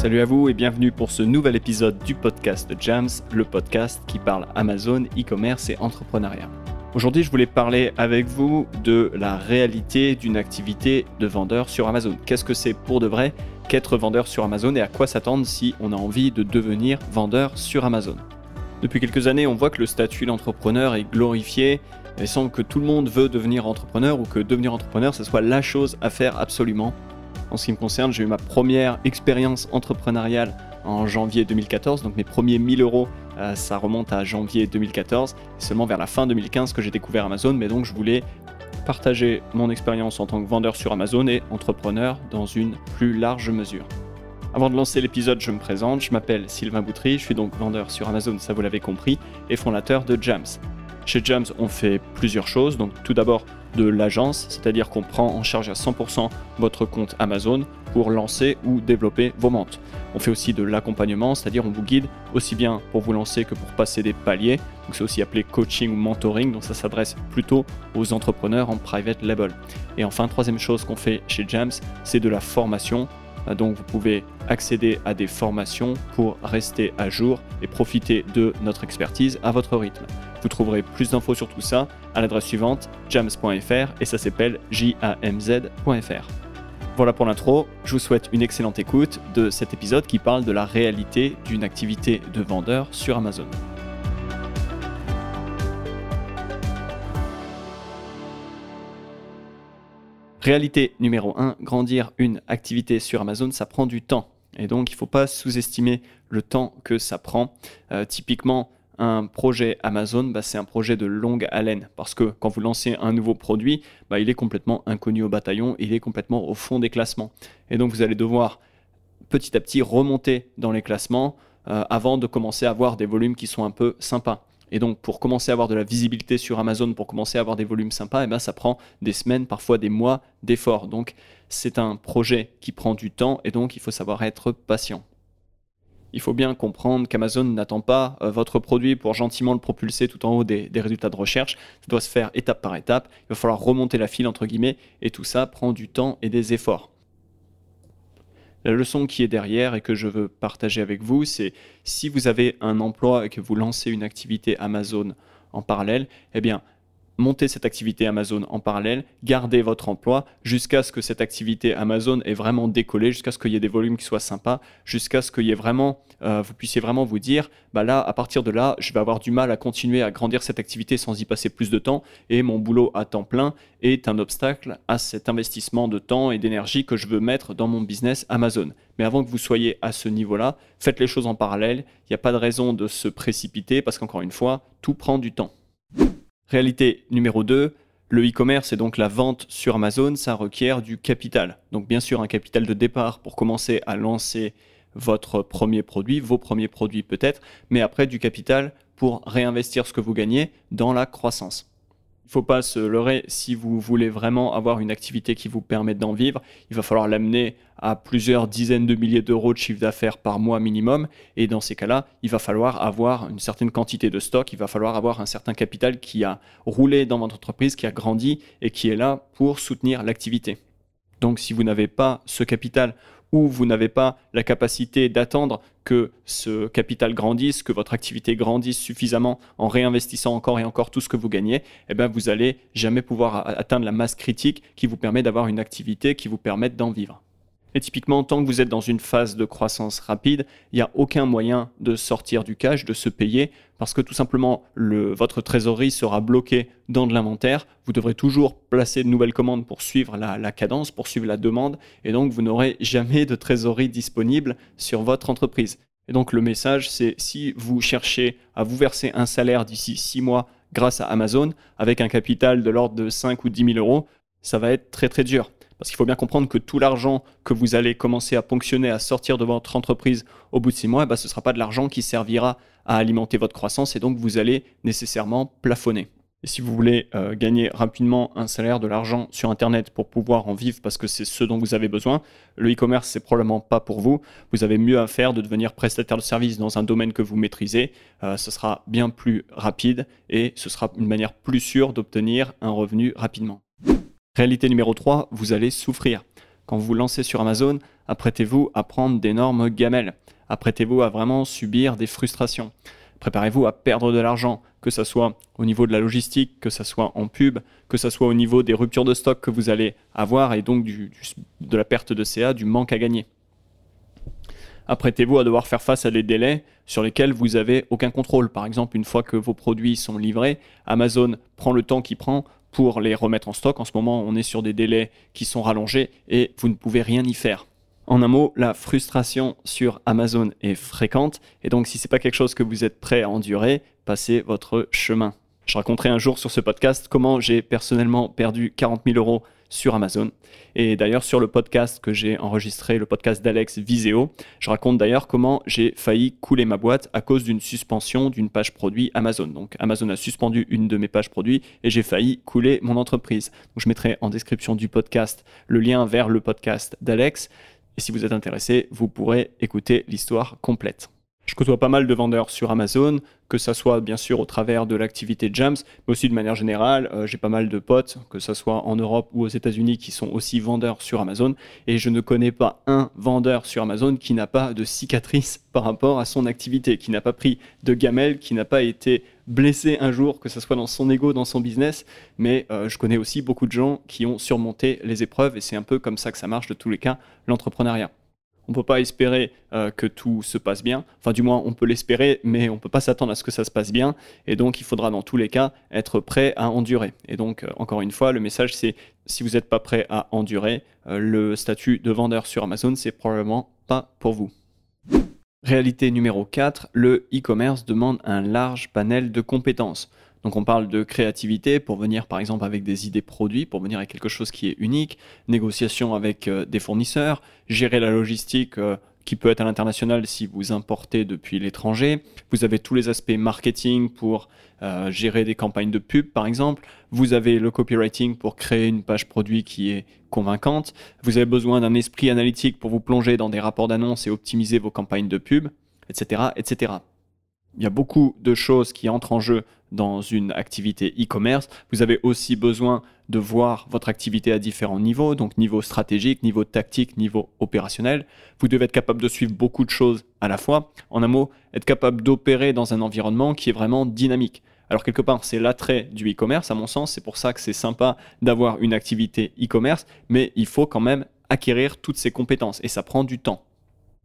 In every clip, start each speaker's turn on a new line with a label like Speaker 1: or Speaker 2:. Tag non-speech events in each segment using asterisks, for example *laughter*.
Speaker 1: Salut à vous et bienvenue pour ce nouvel épisode du podcast de Jams, le podcast qui parle Amazon, e-commerce et entrepreneuriat. Aujourd'hui, je voulais parler avec vous de la réalité d'une activité de vendeur sur Amazon. Qu'est-ce que c'est pour de vrai qu'être vendeur sur Amazon et à quoi s'attendre si on a envie de devenir vendeur sur Amazon? Depuis quelques années, on voit que le statut d'entrepreneur est glorifié et semble que tout le monde veut devenir entrepreneur ou que devenir entrepreneur, ce soit la chose à faire absolument en ce qui me concerne, j'ai eu ma première expérience entrepreneuriale en janvier 2014, donc mes premiers 1000 euros, euh, ça remonte à janvier 2014, et seulement vers la fin 2015 que j'ai découvert Amazon, mais donc je voulais partager mon expérience en tant que vendeur sur Amazon et entrepreneur dans une plus large mesure. Avant de lancer l'épisode, je me présente, je m'appelle Sylvain Boutry, je suis donc vendeur sur Amazon, ça vous l'avez compris, et fondateur de Jams. Chez Jams, on fait plusieurs choses, donc tout d'abord de l'agence, c'est-à-dire qu'on prend en charge à 100% votre compte Amazon pour lancer ou développer vos ventes. On fait aussi de l'accompagnement, c'est-à-dire on vous guide aussi bien pour vous lancer que pour passer des paliers. Donc c'est aussi appelé coaching ou mentoring, donc ça s'adresse plutôt aux entrepreneurs en private label. Et enfin, troisième chose qu'on fait chez Jams, c'est de la formation. Euh, donc vous pouvez accéder à des formations pour rester à jour et profiter de notre expertise à votre rythme. Vous trouverez plus d'infos sur tout ça à l'adresse suivante jams.fr et ça s'appelle jamz.fr. Voilà pour l'intro, je vous souhaite une excellente écoute de cet épisode qui parle de la réalité d'une activité de vendeur sur Amazon. Réalité numéro 1, grandir une activité sur Amazon, ça prend du temps. Et donc, il ne faut pas sous-estimer le temps que ça prend. Euh, typiquement, un projet Amazon, bah, c'est un projet de longue haleine parce que quand vous lancez un nouveau produit, bah, il est complètement inconnu au bataillon, il est complètement au fond des classements. Et donc vous allez devoir petit à petit remonter dans les classements euh, avant de commencer à avoir des volumes qui sont un peu sympas. Et donc pour commencer à avoir de la visibilité sur Amazon, pour commencer à avoir des volumes sympas, et eh ben, ça prend des semaines, parfois des mois d'efforts. Donc c'est un projet qui prend du temps et donc il faut savoir être patient il faut bien comprendre qu'Amazon n'attend pas euh, votre produit pour gentiment le propulser tout en haut des, résultats de recherche. Ça doit se faire étape par étape. Il va falloir remonter la file, entre guillemets, et tout ça prend du temps et des efforts. La leçon qui est derrière et que je veux partager avec vous, c'est si vous avez un emploi et que vous lancez une activité Amazon en parallèle, eh bien, montez cette activité Amazon en parallèle, gardez votre emploi jusqu'à ce que cette activité Amazon ait vraiment décollé, jusqu'à ce qu'il y ait des volumes qui soient sympas, jusqu'à ce qu'il euh, vous puissiez vraiment vous dire, bah là, à partir de là, je vais avoir du mal à continuer à grandir cette activité sans y passer plus de temps, et mon boulot à temps plein est un obstacle à cet investissement de temps et d'énergie que je veux mettre dans mon business Amazon. Mais avant que vous soyez à ce niveau-là, faites les choses en parallèle. Il n'y a pas de raison de se précipiter parce qu'encore une fois, tout prend du temps. Réalité numéro 2, le e-commerce et donc la vente sur Amazon, ça requiert du capital. Donc bien sûr un capital de départ pour commencer à lancer votre premier produit, vos premiers produits peut-être, mais après du capital pour réinvestir ce que vous gagnez dans la croissance faut pas se leurrer. Si vous voulez vraiment avoir une activité qui vous permet d'en vivre, il va falloir l'amener à plusieurs dizaines de milliers d'euros de chiffre d'affaires par mois minimum. Et dans ces cas-là, il va falloir avoir une certaine quantité de stock, il va falloir avoir un certain capital qui a roulé dans votre entreprise, qui a grandi et qui est là pour soutenir l'activité. Donc si vous n'avez pas ce capital ou vous n'avez pas la capacité d'attendre que ce capital grandisse, que votre activité grandisse suffisamment en réinvestissant encore et encore tout ce que vous gagnez, eh bien vous allez jamais pouvoir atteindre la masse critique qui vous permet d'avoir une activité qui vous permette d'en vivre. Et typiquement, tant que vous êtes dans une phase de croissance rapide, il n'y a aucun moyen de sortir du cash, de se payer, parce que tout simplement, votre trésorerie sera bloquée dans de l'inventaire. Vous devrez toujours placer de nouvelles commandes pour suivre la, cadence, pour suivre la demande, et donc vous n'aurez jamais de trésorerie disponible sur votre entreprise. Et donc le message, c'est si vous cherchez à vous verser un salaire d'ici six mois grâce à Amazon, avec un capital de l'ordre de 5 ou 10 000 euros, ça va être très très dur. Parce qu'il faut bien comprendre que tout l'argent que vous allez commencer à ponctionner, à sortir de votre entreprise au bout de six mois, eh ben, ce ne sera pas de l'argent qui servira à alimenter votre croissance et donc vous allez nécessairement plafonner. Et si vous voulez euh, gagner rapidement un salaire, de l'argent sur Internet pour pouvoir en vivre parce que c'est ce dont vous avez besoin, le e-commerce, c'est probablement pas pour vous. Vous avez mieux à faire de devenir prestataire de service dans un domaine que vous maîtrisez. Euh, ce sera bien plus rapide et ce sera une manière plus sûre d'obtenir un revenu rapidement. Réalité numéro 3, vous allez souffrir. Quand vous lancez sur Amazon, apprêtez-vous à prendre d'énormes gamelles. Apprêtez-vous à vraiment subir des frustrations. Préparez-vous à perdre de l'argent, que ce soit au niveau de la logistique, que ce soit en pub, que ce soit au niveau des ruptures de stock que vous allez avoir et donc de la perte de CA, du manque à gagner. Apprêtez-vous à devoir faire face à des délais sur lesquels vous n'avez aucun contrôle. Par exemple, une fois que vos produits sont livrés, Amazon prend le temps qu'il prend pour les remettre en stock. En ce moment, on est sur des délais qui sont rallongés et vous ne pouvez rien y faire. En un mot, la frustration sur Amazon est fréquente et donc si ce n'est pas quelque chose que vous êtes prêt à endurer, passez votre chemin. Je raconterai un jour sur ce podcast comment j'ai personnellement perdu 40 000 euros sur Amazon. Et d'ailleurs, sur le podcast que j'ai enregistré, le podcast d'Alex Viseo, je raconte d'ailleurs comment j'ai failli couler ma boîte à cause d'une suspension d'une page produit Amazon. Donc, Amazon a suspendu une de mes pages produits et j'ai failli couler mon entreprise. Je mettrai en description du podcast le lien vers le podcast d'Alex. Et si vous êtes intéressé, vous pourrez écouter l'histoire complète. Je côtoie pas mal de vendeurs sur Amazon, que ce soit bien sûr au travers de l'activité Jams, mais aussi de manière générale. Euh, j'ai pas mal de potes, que ce soit en Europe ou aux États-Unis, qui sont aussi vendeurs sur Amazon. Et je ne connais pas un vendeur sur Amazon qui n'a pas de cicatrice *laughs* par rapport à son activité, qui n'a pas pris de gamelle, qui n'a pas été blessé un jour, que ce soit dans son ego, dans son business. Mais euh, je connais aussi beaucoup de gens qui ont surmonté les épreuves et c'est un peu comme ça que ça marche de tous les cas, l'entrepreneuriat. On ne peut pas espérer euh, que tout se passe bien. Enfin, du moins, on peut l'espérer, mais on ne peut pas s'attendre à ce que ça se passe bien. Et donc, il faudra dans tous les cas être prêt à endurer. Et donc, euh, encore une fois, le message, c'est si vous n'êtes pas prêt à endurer, euh, le statut de vendeur sur Amazon, c'est probablement pas pour vous. Réalité numéro 4, le e-commerce demande un large panel de compétences. Donc on parle de créativité pour venir par exemple avec des idées produits, pour venir avec quelque chose qui est unique, négociation avec euh, des fournisseurs, gérer la logistique euh, qui peut être à l'international si vous importez depuis l'étranger. Vous avez tous les aspects marketing pour euh, gérer des campagnes de pub par exemple. Vous avez le copywriting pour créer une page produit qui est convaincante. Vous avez besoin d'un esprit analytique pour vous plonger dans des rapports d'annonces et optimiser vos campagnes de pub, etc., etc il y a beaucoup de choses qui entrent en jeu dans une activité e-commerce. Vous avez aussi besoin de voir votre activité à différents niveaux, donc niveau stratégique, niveau tactique, niveau opérationnel. Vous devez être capable de suivre beaucoup de choses à la fois. En un mot, être capable d'opérer dans un environnement qui est vraiment dynamique. Alors quelque part, c'est l'attrait du e-commerce, à mon sens. C'est pour ça que c'est sympa d'avoir une activité e-commerce, mais il faut quand même acquérir toutes ces compétences et ça prend du temps.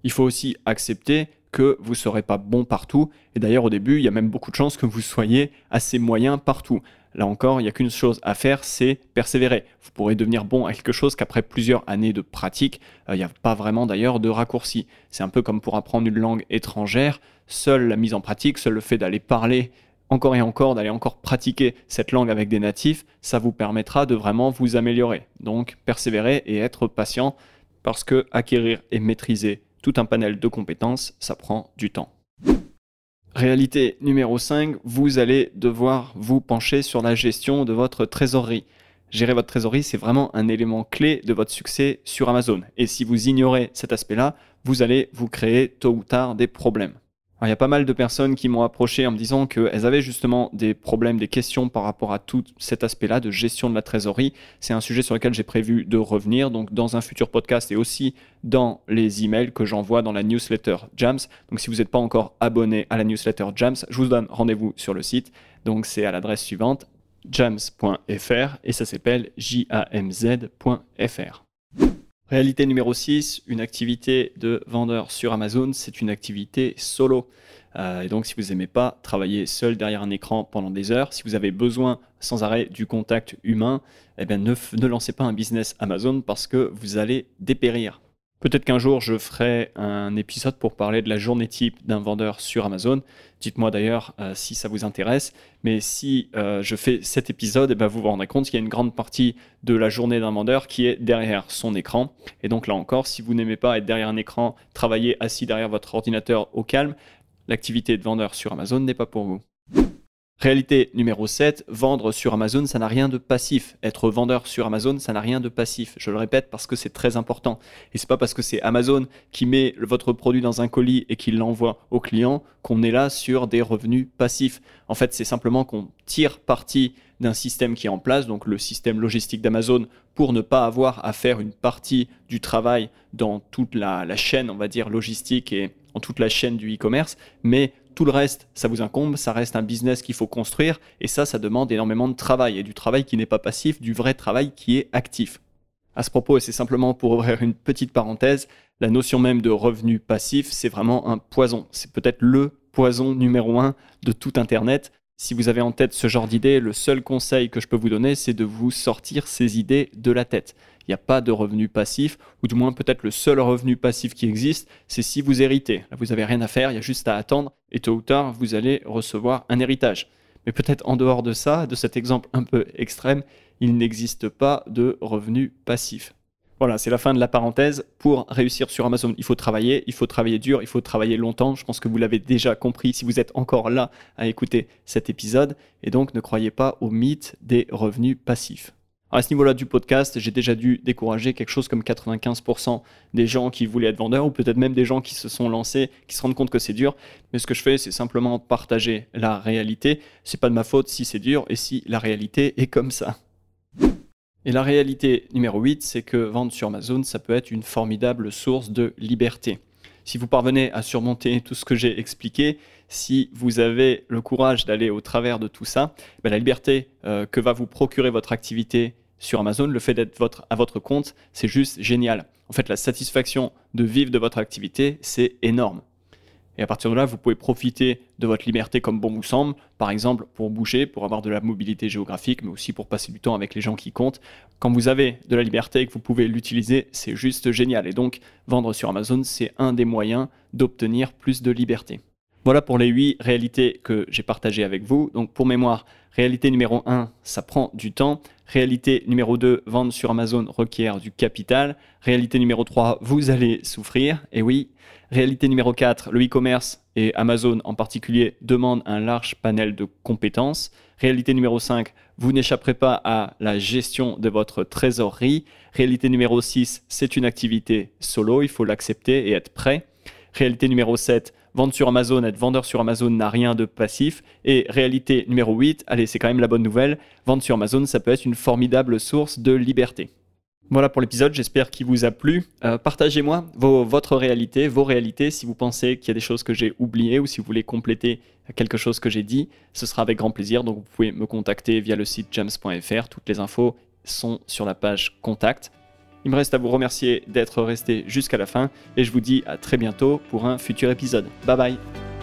Speaker 1: Il faut aussi accepter que vous ne serez pas bon partout. Et d'ailleurs, au début, il y a même beaucoup de chances que vous soyez assez moyen partout. Là encore, il n'y a qu'une chose à faire, c'est persévérer. Vous pourrez devenir bon à quelque chose qu'après plusieurs années de pratique, euh, il n'y a pas vraiment d'ailleurs de raccourci. C'est un peu comme pour apprendre une langue étrangère. Seule la mise en pratique, seul le fait d'aller parler encore et encore, d'aller encore pratiquer cette langue avec des natifs, ça vous permettra de vraiment vous améliorer. Donc, persévérer et être patient parce que acquérir et maîtriser tout un panel de compétences, ça prend du temps. Réalité numéro 5, vous allez devoir vous pencher sur la gestion de votre trésorerie. Gérer votre trésorerie, c'est vraiment un élément clé de votre succès sur Amazon. Et si vous ignorez cet aspect-là, vous allez vous créer tôt ou tard des problèmes il y a pas mal de personnes qui m'ont approché en me disant qu'elles avaient justement des problèmes, des questions par rapport à tout cet aspect-là de gestion de la trésorerie. C'est un sujet sur lequel j'ai prévu de revenir, donc dans un futur podcast et aussi dans les emails que j'envoie dans la newsletter Jams. Donc si vous n'êtes pas encore abonné à la newsletter Jams, je vous donne rendez-vous sur le site. Donc c'est à l'adresse suivante jams.fr et ça s'appelle jamz.fr. Réalité numéro 6, une activité de vendeur sur Amazon, c'est une activité solo. Euh, et donc si vous n'aimez pas travailler seul derrière un écran pendant des heures, si vous avez besoin sans arrêt du contact humain, eh bien ne, ne lancez pas un business Amazon parce que vous allez dépérir. Peut-être qu'un jour, je ferai un épisode pour parler de la journée type d'un vendeur sur Amazon. Dites-moi d'ailleurs euh, si ça vous intéresse. Mais si euh, je fais cet épisode, eh ben, vous vous rendrez compte qu'il y a une grande partie de la journée d'un vendeur qui est derrière son écran. Et donc là encore, si vous n'aimez pas être derrière un écran, travailler assis derrière votre ordinateur au calme, l'activité de vendeur sur Amazon n'est pas pour vous. Réalité numéro 7, vendre sur Amazon, ça n'a rien de passif. Être vendeur sur Amazon, ça n'a rien de passif. Je le répète parce que c'est très important. Et c'est pas parce que c'est Amazon qui met votre produit dans un colis et qui l'envoie au client qu'on est là sur des revenus passifs. En fait, c'est simplement qu'on tire parti d'un système qui est en place, donc le système logistique d'Amazon, pour ne pas avoir à faire une partie du travail dans toute la, la chaîne, on va dire, logistique et en toute la chaîne du e-commerce, mais tout le reste, ça vous incombe, ça reste un business qu'il faut construire, et ça, ça demande énormément de travail, et du travail qui n'est pas passif, du vrai travail qui est actif. À ce propos, et c'est simplement pour ouvrir une petite parenthèse, la notion même de revenu passif, c'est vraiment un poison. C'est peut-être le poison numéro un de tout Internet. Si vous avez en tête ce genre d'idée, le seul conseil que je peux vous donner, c'est de vous sortir ces idées de la tête. Il n'y a pas de revenu passif, ou du moins peut-être le seul revenu passif qui existe, c'est si vous héritez. Là, vous n'avez rien à faire, il y a juste à attendre, et tôt ou tard, vous allez recevoir un héritage. Mais peut-être en dehors de ça, de cet exemple un peu extrême, il n'existe pas de revenu passif. Voilà, c'est la fin de la parenthèse. Pour réussir sur Amazon, il faut travailler, il faut travailler dur, il faut travailler longtemps. Je pense que vous l'avez déjà compris si vous êtes encore là à écouter cet épisode. Et donc, ne croyez pas au mythe des revenus passifs. À ce niveau-là du podcast, j'ai déjà dû décourager quelque chose comme 95% des gens qui voulaient être vendeurs, ou peut-être même des gens qui se sont lancés, qui se rendent compte que c'est dur. Mais ce que je fais, c'est simplement partager la réalité. C'est pas de ma faute si c'est dur et si la réalité est comme ça. Et la réalité numéro 8, c'est que vendre sur Amazon, ça peut être une formidable source de liberté. Si vous parvenez à surmonter tout ce que j'ai expliqué, si vous avez le courage d'aller au travers de tout ça, ben la liberté euh, que va vous procurer votre activité sur Amazon, le fait d'être à votre compte, c'est juste génial. En fait, la satisfaction de vivre de votre activité, c'est énorme. Et à partir de là, vous pouvez profiter de votre liberté comme bon vous semble, par exemple pour bouger, pour avoir de la mobilité géographique, mais aussi pour passer du temps avec les gens qui comptent. Quand vous avez de la liberté et que vous pouvez l'utiliser, c'est juste génial. Et donc, vendre sur Amazon, c'est un des moyens d'obtenir plus de liberté. Voilà pour les huit réalités que j'ai partagées avec vous. Donc pour mémoire, réalité numéro 1, ça prend du temps. Réalité numéro 2, vendre sur Amazon requiert du capital. Réalité numéro 3, vous allez souffrir. Et oui, réalité numéro 4, le e-commerce et Amazon en particulier demandent un large panel de compétences. Réalité numéro 5, vous n'échapperez pas à la gestion de votre trésorerie. Réalité numéro 6, c'est une activité solo, il faut l'accepter et être prêt. Réalité numéro 7, vendre sur Amazon, être vendeur sur Amazon n'a rien de passif. Et réalité numéro 8, allez, c'est quand même la bonne nouvelle, vendre sur Amazon, ça peut être une formidable source de liberté. Voilà pour l'épisode, j'espère qu'il vous a plu. Euh, partagez-moi votre réalité, vos réalités, si vous pensez qu'il y a des choses que j'ai oubliées ou si vous voulez compléter quelque chose que j'ai dit, ce sera avec grand plaisir. Donc vous pouvez me contacter via le site james.fr, toutes les infos sont sur la page contact. Il me reste à vous remercier d'être resté jusqu'à la fin et je vous dis à très bientôt pour un futur épisode. Bye bye